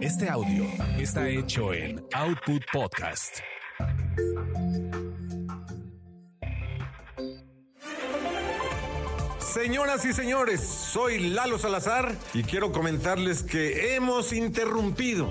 Este audio está hecho en Output Podcast. Señoras y señores, soy Lalo Salazar y quiero comentarles que hemos interrumpido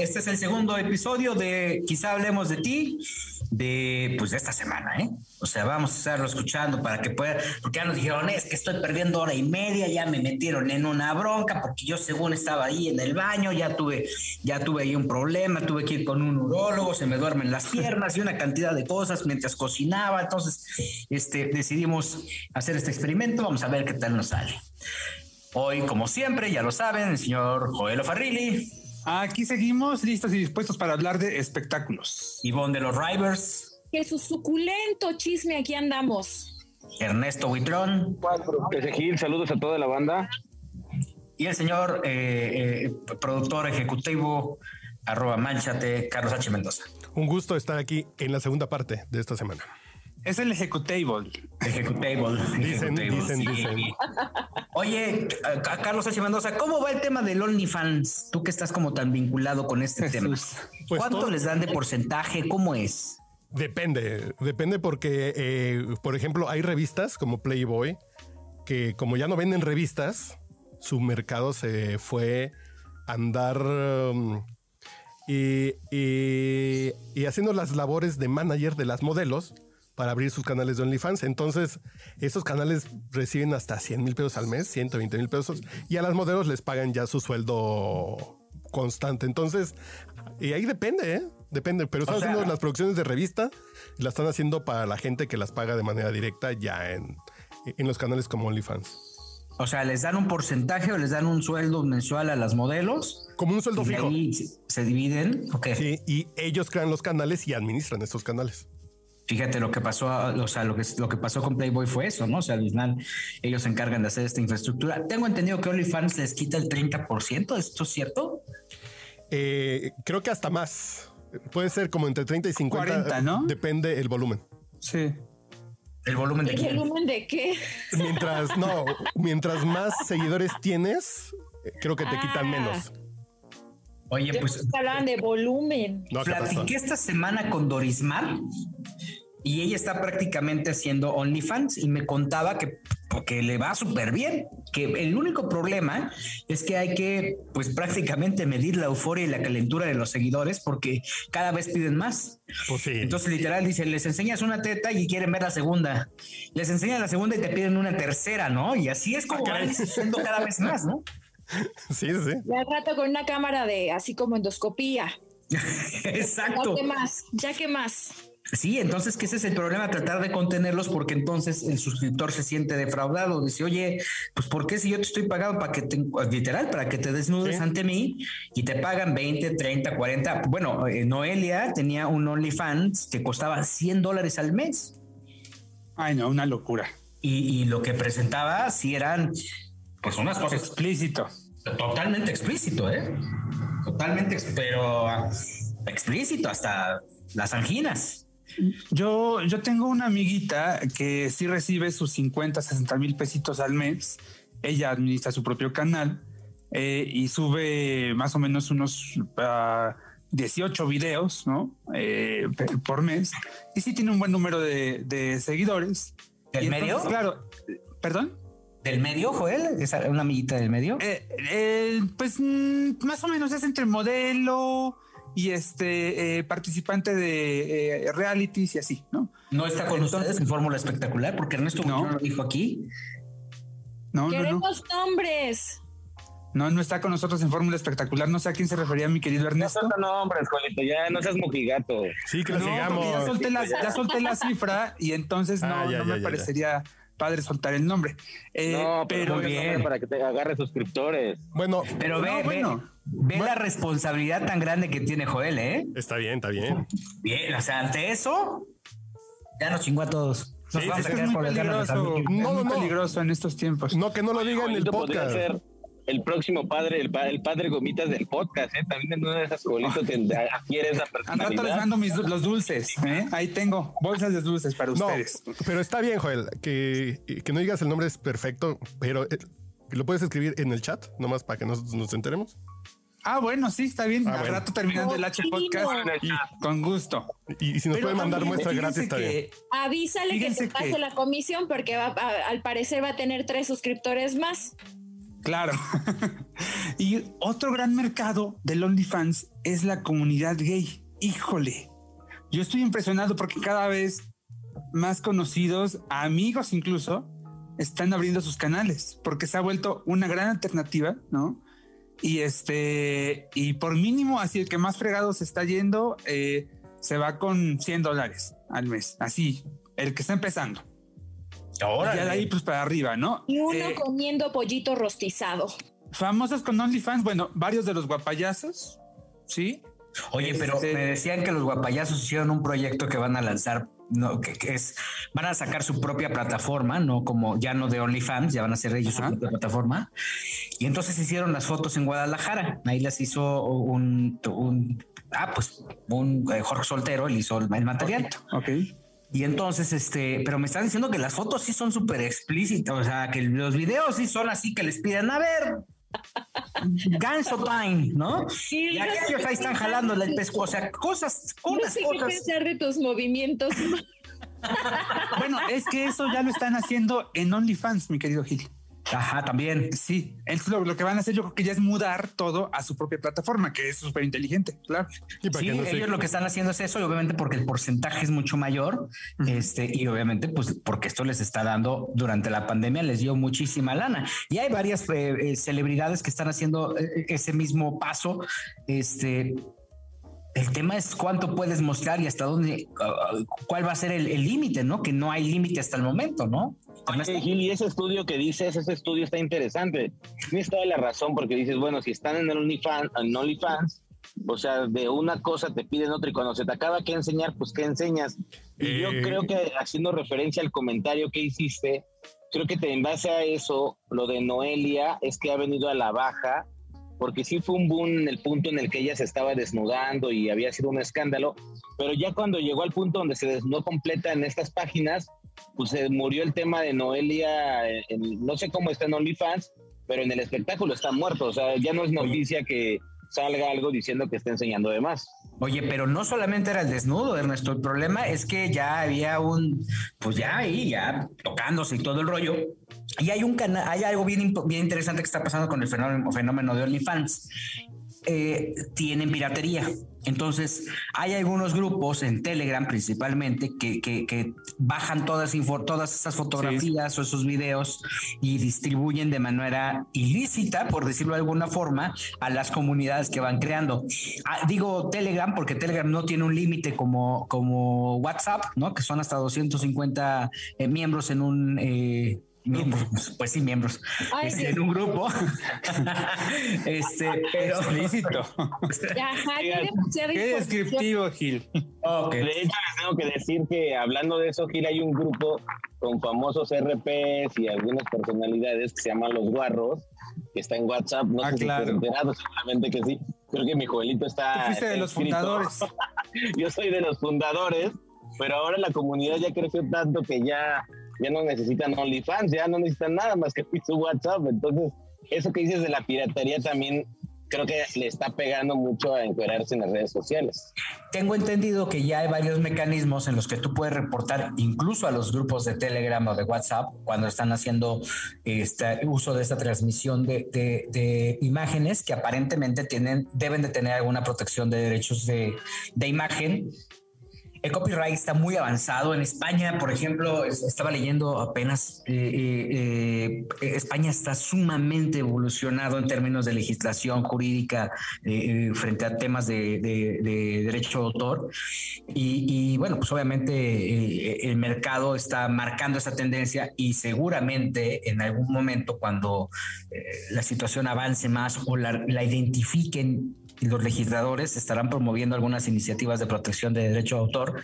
Este es el segundo episodio de Quizá hablemos de ti, de pues de esta semana, ¿eh? O sea, vamos a estarlo escuchando para que pueda, porque ya nos dijeron, es que estoy perdiendo hora y media, ya me metieron en una bronca, porque yo según estaba ahí en el baño, ya tuve, ya tuve ahí un problema, tuve que ir con un urólogo, se me duermen las piernas y una cantidad de cosas mientras cocinaba. Entonces, este, decidimos hacer este experimento, vamos a ver qué tal nos sale. Hoy, como siempre, ya lo saben, el señor Joel Farrilli. Aquí seguimos listos y dispuestos para hablar de espectáculos. Ivonne de los Rivers. Que su suculento chisme aquí andamos. Ernesto Huitrón. Gil, saludos a toda la banda. Y el señor eh, eh, productor ejecutivo, arroba manchate, Carlos H. Mendoza. Un gusto estar aquí en la segunda parte de esta semana. Es el ejecutable. Ejecutable. Dicen, dicen, dicen. Oye, a, a Carlos H. Mendoza, ¿cómo va el tema del OnlyFans? Tú que estás como tan vinculado con este tema. Pues ¿Cuánto todo- les dan de porcentaje? ¿Cómo es? Depende, depende porque, eh, por ejemplo, hay revistas como Playboy que como ya no venden revistas, su mercado se fue a andar um, y, y- y haciendo las labores de manager de las modelos para abrir sus canales de OnlyFans. Entonces, esos canales reciben hasta 100 mil pesos al mes, 120 mil pesos, y a las modelos les pagan ya su sueldo constante. Entonces, y ahí depende, ¿eh? Depende, pero están O sea- haciendo las producciones de revista y las están haciendo para la gente que las paga de manera directa ya en, en los canales como OnlyFans. O sea, ¿les dan un porcentaje o les dan un sueldo mensual a las modelos? Como un sueldo Y fijo. ahí se- dividen. Ok. Sí, y ellos crean los canales y administran estos canales. Fíjate lo que pasó, o sea, lo que, lo que pasó con Playboy fue eso, ¿no? O sea, al final ellos se encargan de hacer esta infraestructura. Tengo entendido que OnlyFans les quita el 30%, ¿esto es cierto? Eh, creo que hasta más. Puede ser como entre 30 y 50. 40, ¿no? Depende el volumen. Sí. ¿El volumen de ¿El quién? volumen de qué? Mientras, no, mientras más seguidores tienes, creo que te Ah. quitan menos. Oye, pues hablaban de volumen. No, platiqué esta semana con Dorismar y ella está prácticamente haciendo OnlyFans y me contaba que, que le va súper bien, que el único problema es que hay que pues prácticamente medir la euforia y la calentura de los seguidores porque cada vez piden más. Pues sí. Entonces literal dice, les enseñas una teta y quieren ver la segunda. Les enseñas la segunda y te piden una tercera, ¿no? Y así es como Ah, van cada vez más, ¿no? sí, sí. Y al rato con una cámara de así como endoscopía. Exacto. Ya que más, ya que más. Sí, entonces que ese es el problema, tratar de contenerlos porque entonces el suscriptor se siente defraudado. Dice, oye, pues ¿por qué si yo te estoy pagando para que te, literal, para que te desnudes Sí. ante mí y te pagan 20, 30, 40? Bueno, eh, Noelia tenía un OnlyFans que costaba 100 dólares al mes Ay, no, una locura. y, y lo que presentaba sí eran pues unas cosas Explícito. totalmente explícito, ¿eh? Totalmente, pero ah, explícito hasta las anginas. Yo, yo tengo una amiguita que sí recibe sus 50, 60 mil pesitos al mes. Ella administra su propio canal eh, y sube más o menos unos ah, 18 videos ¿no? Eh, por mes. Y sí tiene un buen número de, de seguidores. ¿Del medio? Claro. ¿Perdón? ¿Del medio, Joel? ¿Es una amiguita del medio? Eh, eh, pues mm, más o menos es entre modelo y este eh, participante de eh, realities y así, ¿no? No está con Entonces- ustedes en Fórmula Espectacular, porque Ernesto No. Lo dijo aquí. No, no, no. Queremos nombres. No, no está con nosotros en Fórmula Espectacular. No sé a quién se refería mi querido No Ernesto. son nombres, Juanito, ya no seas mojigato. Sí, que lo No, ya sigamos. solté, la, ya solté la cifra y entonces no, Ah, ya, no ya, me ya, parecería padre soltar el nombre. Eh, no, pero bien. Para que te agarre suscriptores. Bueno, Pero ve, No, ve- bueno. ve la responsabilidad tan grande que tiene Joel, ¿eh? está bien, está bien. Bien, o sea, ante eso, ya nos chingó a todos. Nos Sí, vamos es a que quedar es muy peligroso, salir. No, es muy no, peligroso en estos tiempos. No, que no lo diga en el podcast. El próximo padre, el, el padre gomitas del podcast, ¿eh? También en una de esas Joelito que adquiere esa Al rato les personalidad. mando mis, los dulces. ¿eh? Ahí tengo bolsas de dulces para No, ustedes. pero está bien, Joel, que, que no digas el nombre es perfecto, pero eh, lo puedes escribir en el chat, nomás para que nos, nos enteremos. Ah, bueno, sí, está bien. Ah, Al bueno. rato terminando el H podcast. Con gusto. Y, y si nos Pero puede mandar muestra gratis, está bien. que Avísale que te pase que- la comisión porque va, a- al parecer va a tener tres suscriptores más. Claro. y otro gran mercado del OnlyFans es la comunidad gay. Híjole. Yo estoy impresionado porque cada vez más conocidos, amigos incluso, están abriendo sus canales porque se ha vuelto una gran alternativa, ¿no? Y este, y por mínimo, así el que más fregado se está yendo, eh, se va con 100 dólares al mes. Así, el que está empezando. Órale. Ya de ahí, pues para arriba, ¿no? Y uno Eh, comiendo pollito rostizado. Famosos con OnlyFans, bueno, varios de los guapayazos, ¿sí? Oye, pero Este- me decían que los guapayazos hicieron un proyecto que van a lanzar, no, que, que es, van a sacar su propia plataforma, no como ya no de OnlyFans, ya van a hacer ellos Ajá. su propia plataforma. Y entonces hicieron las fotos en Guadalajara. Ahí las hizo un, un ah, pues un eh, Jorge Soltero, él hizo el, el material. Ok. Y entonces, este, pero me están diciendo que las fotos sí son súper explícitas, o sea, que los videos sí son así que les piden, a ver, ganso time, ¿no? Sí, Y no aquellos qué ahí están jalando el pescuezo, o sea, cosas, No unas sé qué cosas. pensar de tus movimientos. Bueno, es que eso ya lo están haciendo en OnlyFans, mi querido Gil. Ajá, también. Sí, es lo, lo que van a hacer yo creo que ya es mudar todo a su propia plataforma, que es súper inteligente, claro. Y para Sí, que no se- ellos lo que están haciendo es eso, y obviamente porque el porcentaje es mucho mayor, este, y obviamente, pues, porque esto les está dando durante la pandemia, les dio muchísima lana. Y hay varias eh, eh, celebridades que están haciendo eh, ese mismo paso. Este, el tema es cuánto puedes mostrar y hasta dónde, uh, cuál va a ser el límite, ¿no? Que no hay límite hasta el momento, ¿no? Oye, Gil, y ese estudio que dices, ese estudio está interesante. Tienes toda la razón porque dices, bueno, si están en el OnlyFans, en OnlyFans, o sea, de una cosa te piden otra y cuando se te acaba que enseñar, pues qué enseñas. Y yo Eh. creo que haciendo referencia al comentario que hiciste, creo que te, en base a eso, lo de Noelia es que ha venido a la baja, porque sí fue un boom en el punto en el que ella se estaba desnudando y había sido un escándalo, pero ya cuando llegó al punto donde se desnudó completa en estas páginas, pues se murió el tema de Noelia, en- no sé cómo está en OnlyFans, pero en el espectáculo está muerto, o sea, ya no es noticia que salga algo diciendo que está enseñando de más. Oye, pero no solamente era el desnudo, Ernesto. El problema es que ya había un, pues ya ahí, ya tocándose y todo el rollo. Y hay un canal, hay algo bien, bien interesante que está pasando con el fenómeno, fenómeno de OnlyFans. Eh, tienen piratería. Entonces, hay algunos grupos en Telegram principalmente que, que- bajan todas, todas esas fotografías o esos videos y distribuyen de manera ilícita, por decirlo de alguna forma, a las comunidades que van creando. Ah, digo Telegram porque Telegram no tiene un límite como, como WhatsApp, ¿no? Que son hasta 250 eh, miembros en un... eh, miembros, pues sí, miembros, Ay, este, sí. en un grupo. este, pero Explícito. Ajá, qué descriptivo, Gil. De hecho, les tengo que decir que hablando de eso, Gil, hay un grupo con famosos RPs y algunas personalidades que se llaman Los Guarros, que está en WhatsApp. No Ah, sé claro. si estás enterado, seguramente que sí. Creo que mi jovelito está. Tú fuiste de los fundadores. Yo soy de los fundadores, pero ahora la comunidad ya creció tanto que ya, ya no necesitan OnlyFans, ya no necesitan nada más que su WhatsApp. Entonces, eso que dices de la piratería también creo que le está pegando mucho a encuerarse en las redes sociales. Tengo entendido que ya hay varios mecanismos en los que tú puedes reportar incluso a los grupos de Telegram o de WhatsApp cuando están haciendo este uso de esta transmisión de imágenes que aparentemente tienen, deben de tener alguna protección de derechos de, de imagen. El copyright está muy avanzado. En España, por ejemplo, es- estaba leyendo apenas, eh, eh, eh, España está sumamente evolucionado en términos de legislación jurídica eh, eh, frente a temas de, de- de derecho de autor. Y, y, bueno, pues obviamente eh, el mercado está marcando esa tendencia y seguramente en algún momento cuando la situación avance más o la, la identifiquen los legisladores estarán promoviendo algunas iniciativas de protección de derecho de autor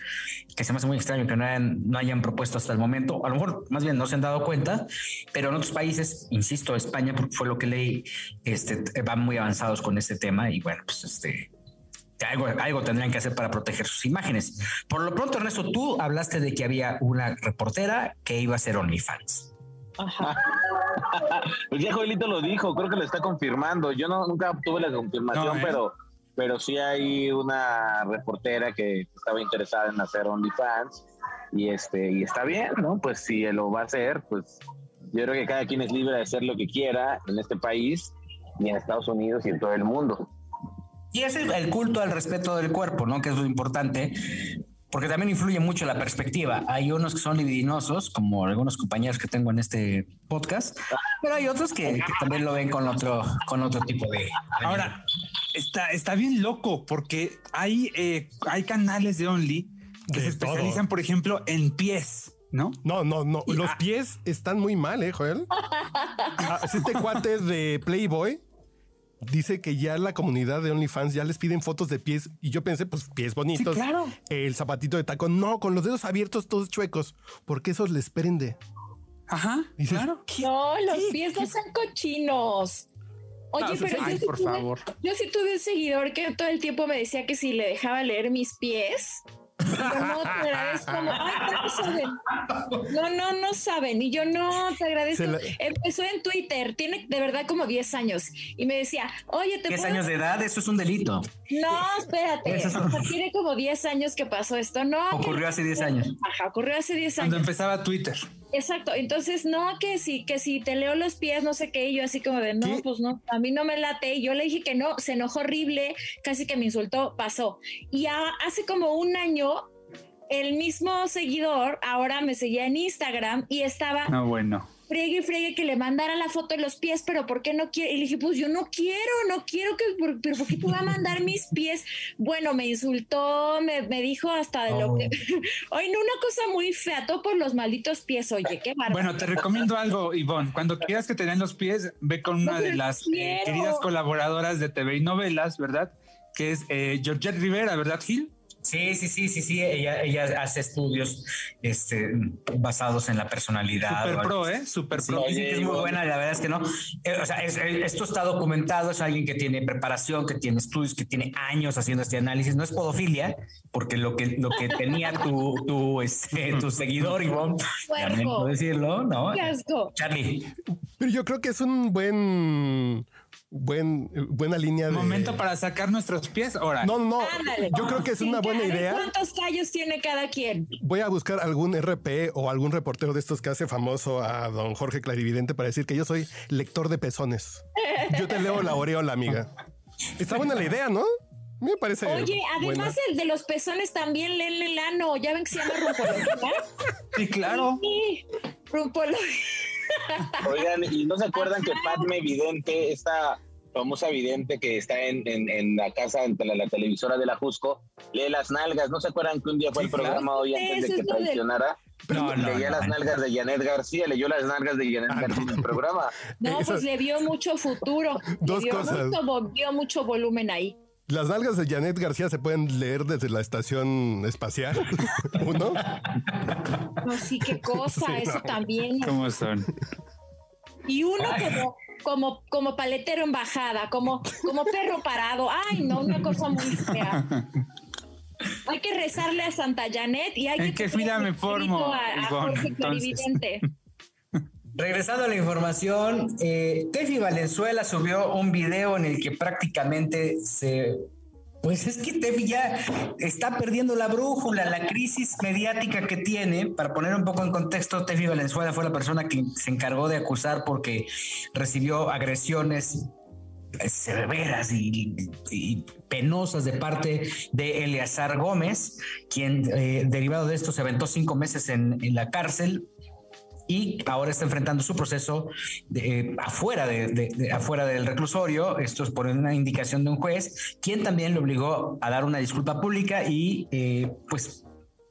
que se me hace muy extraño que no hayan, no hayan propuesto hasta el momento. A lo mejor más bien no se han dado cuenta, pero en otros países, insisto, España porque fue lo que leí, este, van muy avanzados con este tema y bueno, pues este, algo, algo tendrán que hacer para proteger sus imágenes. Por lo pronto, Ernesto, tú hablaste de que había una reportera que iba a ser OnlyFans. Pues ya Joelito lo dijo, creo que lo está confirmando. Yo no nunca tuve la confirmación, No, ¿eh? pero pero sí hay una reportera que estaba interesada en hacer OnlyFans y este y está bien, ¿no? Pues si él lo va a hacer, pues yo creo que cada quien es libre de hacer lo que quiera en este país y en Estados Unidos y en todo el mundo. Y es el, el culto al respeto del cuerpo, ¿no? Que es lo importante, porque también influye mucho la perspectiva. Hay unos que son libidinosos, como algunos compañeros que tengo en este podcast, pero hay otros que, que también lo ven con otro, con otro tipo de. Ahora, está, está bien loco porque hay, eh, hay canales de Only que De se todo. especializan, por ejemplo, en pies, ¿no? No, no, no. Y- Los ah. pies están muy mal, ¿eh, Joel? Ah, Este cuate de Playboy dice que ya la comunidad de OnlyFans ya les piden fotos de pies y yo pensé, pues pies bonitos. Sí, claro. El zapatito de tacón, no, con los dedos abiertos todos chuecos, porque esos les prende. Ajá, Dices, claro. ¿qué? No, los ¿Qué? pies no son cochinos. Oye, pero ay, yo, sí por tuve, favor. yo sí tuve un seguidor que todo el tiempo me decía que si le dejaba leer mis pies. No te agradezco. como, Ay, no saben. No, no, no saben. Y yo no te agradezco. Empezó en Twitter, tiene de verdad como 10 años. Y me decía, oye, te 10 puedo años de edad, eso es un delito. No, espérate. Es- O sea, tiene como 10 años que pasó esto. No. que- Ocurrió hace 10 años. Ajá, ocurrió hace 10 Cuando años. empezaba Twitter. Exacto. Entonces, no, que si, que si te leo los pies, no sé qué. Y yo así como de, no, ¿Qué? pues no, a mí no me late. Y yo le dije que no, se enojó horrible, casi que me insultó, pasó. Y a- hace como un año, el mismo seguidor ahora me seguía en Instagram y estaba No, bueno. Friegue y friegue que le mandara la foto de los pies, pero ¿por qué no quiere? Y le dije, pues yo no quiero, no quiero que, por- pero ¿por qué te va a mandar mis pies? Bueno, me insultó, me, me dijo hasta de lo Oh. que... Oye, no, una cosa muy fea, todo por los malditos pies, oye, qué bárbaro. Bueno, te recomiendo algo, Ivonne. Cuando quieras que te den los pies, ve con una No, de las eh, queridas colaboradoras de TV y novelas, ¿verdad? Que es eh, Georgette Rivera, ¿verdad, Gil? Sí, sí, sí, sí, sí. Ella, ella hace estudios este, basados en la personalidad. Super pro. ¿eh? Super Sí, pro. que es muy buena, la verdad es que no. Eh, o sea, es- eh, esto está documentado, es alguien que tiene preparación, que tiene estudios, que tiene años haciendo este análisis. No es podofilia, porque lo que, lo que tenía tu, tu, este, tu seguidor, Ivonne, lamento decirlo, ¿no? Qué asco. Charlie, Pero yo creo que es un buen, buen, buena línea de Momento para sacar nuestros pies. Ahora, No, no, Ándale. yo creo que es una buena idea. ¿Cuántos callos tiene cada quien? Voy a buscar algún RP o algún reportero de estos que hace famoso a don Jorge Clarividente para decir que yo soy lector de pezones. Yo te leo la aureola, amiga. Está buena la idea, ¿no? Me parece. Oye, buena. además el de los pezones también leen el ano. ¿Ya ven que se llama rumpología? sí, claro. Sí, rumpología. Oigan, ¿y no se acuerdan que Padme Vidente, esta famosa vidente que está en, en, en la casa, en la, la televisora de la Jusco, lee las nalgas? ¿No se acuerdan que un día fue el programa hoy antes de que traicionara? No, no, Leía no, las no. nalgas de Janet García, leyó las nalgas de Janet García en el programa. No, Eso- pues le vio mucho futuro. Le Dos vio cosas. Mucho, vo- vio mucho volumen ahí. Las nalgas de Janet García se pueden leer desde la estación espacial. Uno. No, sí, qué cosa, Sí, eso no. también. ¿Cómo son? Y uno como, como, como paletero en bajada, como, como perro parado. Ay, no, una cosa muy fea. Hay que rezarle a Santa Janet y hay ¿En que qué pedirle fila me formo, a, a Jorge entonces? Regresando a la información, eh, Tefi Valenzuela subió un video en el que prácticamente se... Pues es que Tefi ya está perdiendo la brújula, la crisis mediática que tiene. Para poner un poco en contexto, Tefi Valenzuela fue la persona que se encargó de acusar porque recibió agresiones severas y, penosas de parte de Eleazar Gómez, quien derivado de esto se aventó cinco meses en la cárcel y ahora está enfrentando su proceso de, afuera, de, afuera del reclusorio. Esto es por una indicación de un juez, quien también le obligó a dar una disculpa pública y eh, pues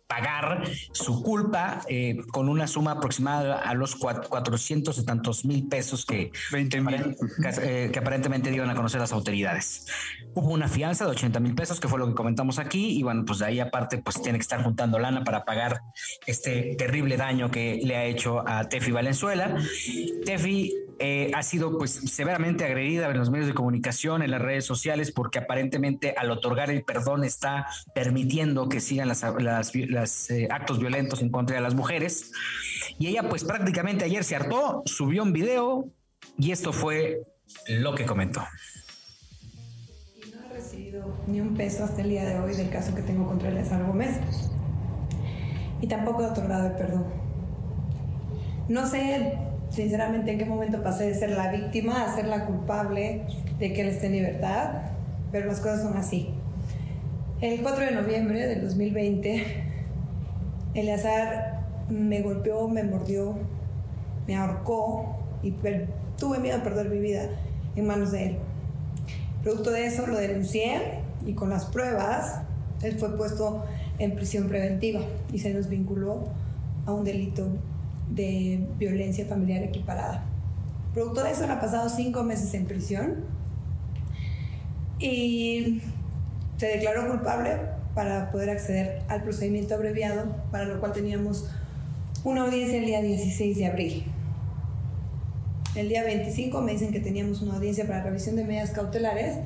pagar su culpa eh, con una suma aproximada a los 400 y tantos mil pesos que, 20 mil. Eh, que, aparentemente dieron a conocer las autoridades. Hubo una fianza de 80 mil pesos, que fue lo que comentamos aquí, y bueno, pues de ahí aparte, pues tiene que estar juntando lana para pagar este terrible daño que le ha hecho a Tefi Valenzuela. Tefi eh, ha sido pues severamente agredida en los medios de comunicación, en las redes sociales, porque aparentemente al otorgar el perdón está permitiendo que sigan las, las, eh, actos violentos en contra de las mujeres. Y ella pues prácticamente ayer se hartó, subió un video y esto fue lo que comentó. Y no ha recibido ni un peso hasta el día de hoy del caso que tengo contra Eleazar Gómez. Y tampoco he otorgado el perdón. No sé sinceramente en qué momento pasé de ser la víctima a ser la culpable de que él esté en libertad, pero las cosas son así. El 4 de noviembre del 2020, Eleazar me golpeó, me mordió, me ahorcó y tuve miedo de perder mi vida en manos de él. Producto de eso lo denuncié y con las pruebas él fue puesto en prisión preventiva y se nos vinculó a un delito de violencia familiar equiparada. Producto de eso, ha pasado cinco meses en prisión y se declaró culpable para poder acceder al procedimiento abreviado, para lo cual teníamos una audiencia el día 16 de abril. El día 25 me dicen que teníamos una audiencia para revisión de medidas cautelares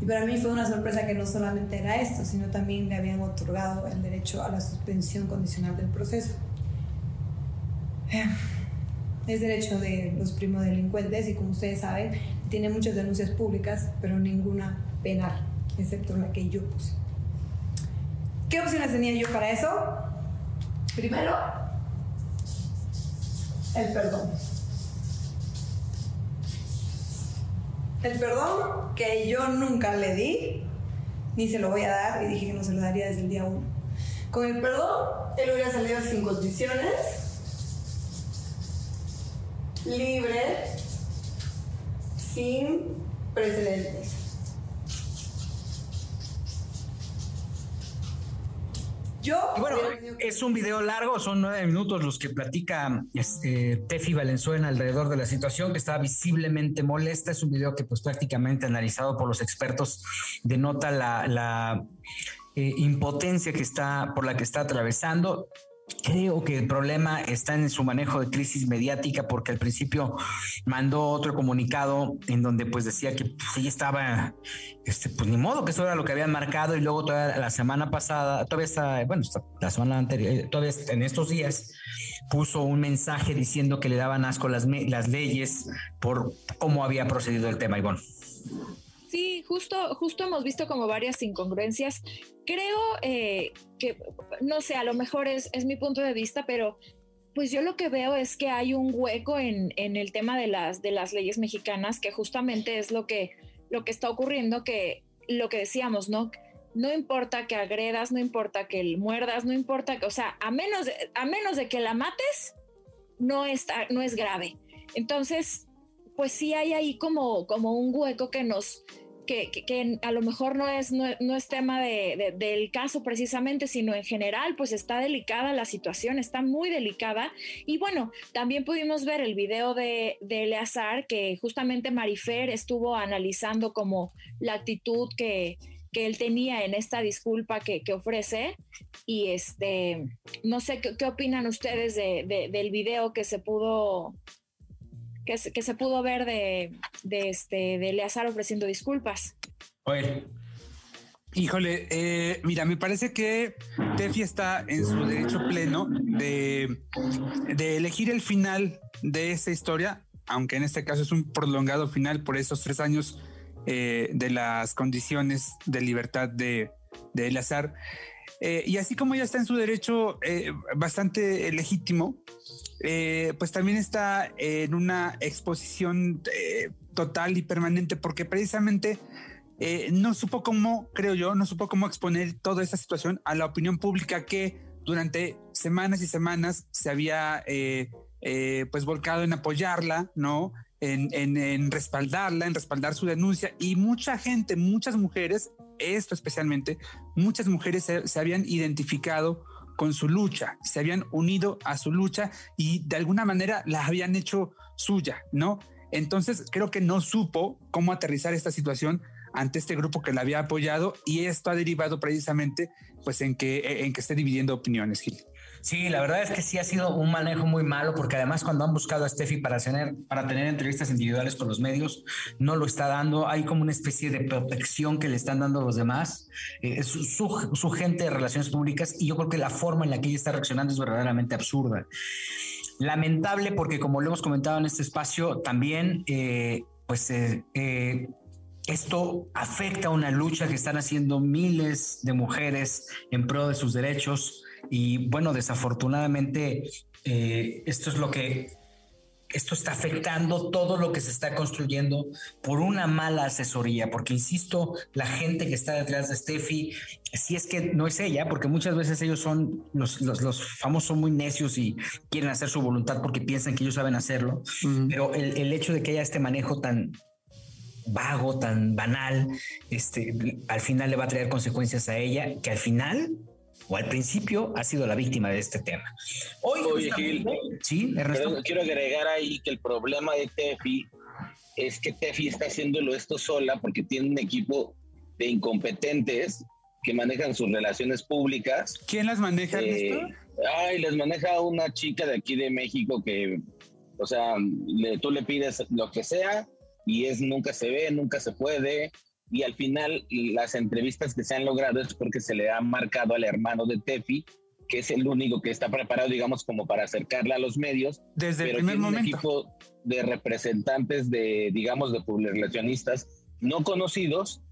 y para mí fue una sorpresa que no solamente era esto, sino también le habían otorgado el derecho a la suspensión condicional del proceso. Es derecho de los primos delincuentes y como ustedes saben, tiene muchas denuncias públicas, pero ninguna penal, excepto la que yo puse. ¿Qué opciones tenía yo para eso? Primero, el perdón. El perdón que yo nunca le di, ni se lo voy a dar, y dije que no se lo daría desde el día uno. Con el perdón, él hubiera salido sin condiciones, libre, sin precedentes. Yo bueno, es un video largo, son nueve minutos los que platica este, Tefi Valenzuela alrededor de la situación que está visiblemente molesta. Es un video que pues prácticamente analizado por los expertos denota la, la eh, impotencia que está por la que está atravesando. Creo que el problema está en su manejo de crisis mediática porque al principio mandó otro comunicado en donde pues decía que pues, sí estaba, este, pues ni modo que eso era lo que habían marcado y luego toda la semana pasada, todavía está, bueno, la semana anterior, eh, todavía en estos días puso un mensaje diciendo que le daban asco las, las leyes por cómo había procedido el tema, Ivonne. Sí, justo, justo hemos visto como varias incongruencias. Creo eh, que, no sé, a lo mejor es, mi punto de vista, pero pues yo lo que veo es que hay un hueco en, el tema de las, leyes mexicanas, que justamente es lo que, lo que está ocurriendo, que lo que decíamos, ¿no? No importa que agredas, no importa que muerdas, no importa que, o sea, a menos de, a menos de que la mates, no, está, no es grave. Entonces, pues sí hay ahí como, como un hueco que nos, que, a lo mejor no es, no, es tema de, del caso precisamente, sino en general, pues está delicada la situación, está muy delicada. Y bueno, también pudimos ver el video de, de Eleazar, que justamente Marifer estuvo analizando como la actitud que, que él tenía en esta disculpa que, que, ofrece. Y este, no sé qué, opinan ustedes de, del video que se pudo que se, pudo ver de, de, este, de Eleazar ofreciendo disculpas. Oye. Híjole, eh, mira, me parece que Tefi está en su derecho pleno de, de elegir el final de esa historia, aunque en este caso es un prolongado final por esos tres años eh, de las condiciones de libertad de, de Eleazar. Eh, y así como ella está en su derecho eh, bastante legítimo, eh, pues también está en una exposición total y permanente porque precisamente no supo cómo, creo yo, no supo cómo exponer toda esta situación a la opinión pública que durante semanas y semanas se había pues volcado en apoyarla, ¿no? En, en, respaldarla, en respaldar su denuncia y mucha gente, muchas mujeres esto especialmente, muchas mujeres se, habían identificado con su lucha, se habían unido a su lucha y de alguna manera la habían hecho suya, ¿no? Entonces creo que no supo cómo aterrizar esta situación ante este grupo que la había apoyado y esto ha derivado precisamente pues en que, en que esté dividiendo opiniones, Gil. Sí, la verdad es que sí ha sido un manejo muy malo porque además cuando han buscado a Steffi para tener, para tener entrevistas individuales con los medios, no lo está dando. Hay como una especie de protección que le están dando los demás, eh, su, su, gente de relaciones públicas y yo creo que la forma en la que ella está reaccionando es verdaderamente absurda. Lamentable porque como lo hemos comentado en este espacio, también eh, pues... Eh, esto afecta a una lucha que están haciendo miles de mujeres en pro de sus derechos, y bueno, desafortunadamente, eh, esto es lo que esto está afectando todo lo que se está construyendo por una mala asesoría, porque insisto, la gente que está detrás de Steffi, si es que no es ella, porque muchas veces ellos son, los, los, famosos son muy necios y quieren hacer su voluntad porque piensan que ellos saben hacerlo, pero el, el, hecho de que haya este manejo tan vago, tan banal, este, al final le va a traer consecuencias a ella, que al final o al principio ha sido la víctima de este tema. Hoy, Oye, Gil, sí, quiero agregar ahí que el problema de Tefi es que Tefi está haciéndolo esto sola porque tiene un equipo de incompetentes que manejan sus relaciones públicas. ¿Quién las maneja? Eh, ay, les maneja una chica de aquí de México que, o sea, tú le pides lo que sea y es nunca se ve, nunca se puede, y al final las entrevistas que se han logrado es porque se le ha marcado al hermano de Tefi, que es el único que está preparado, digamos, como para acercarla a los medios. Desde el primer momento. un equipo de representantes de, digamos, de publicacionistas no conocidos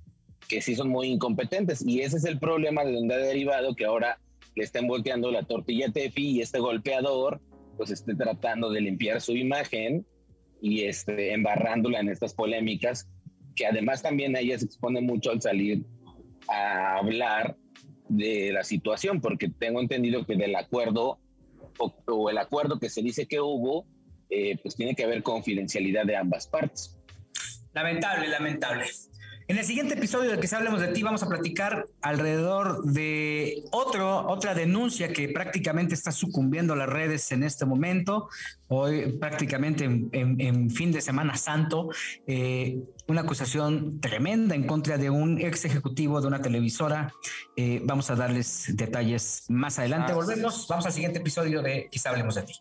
que sí son muy incompetentes. Y ese es el problema de donde ha derivado que ahora le estén volteando la tortilla a Tefi y este golpeador pues esté tratando de limpiar su imagen y este, embarrándola en estas polémicas que además también ella se expone mucho al salir a hablar de la situación, porque tengo entendido que del acuerdo o, el acuerdo que se dice que hubo, eh, pues tiene que haber confidencialidad de ambas partes. Lamentable, lamentable. En el siguiente episodio del que se hablemos de ti vamos a platicar alrededor de otro, otra denuncia que prácticamente está sucumbiendo a las redes en este momento, hoy prácticamente en, fin de Semana Santo, eh, una acusación tremenda en contra de un ex ejecutivo de una televisora. Eh, vamos a darles detalles más adelante. Volvemos, vamos al siguiente episodio de Quizá hablemos de ti.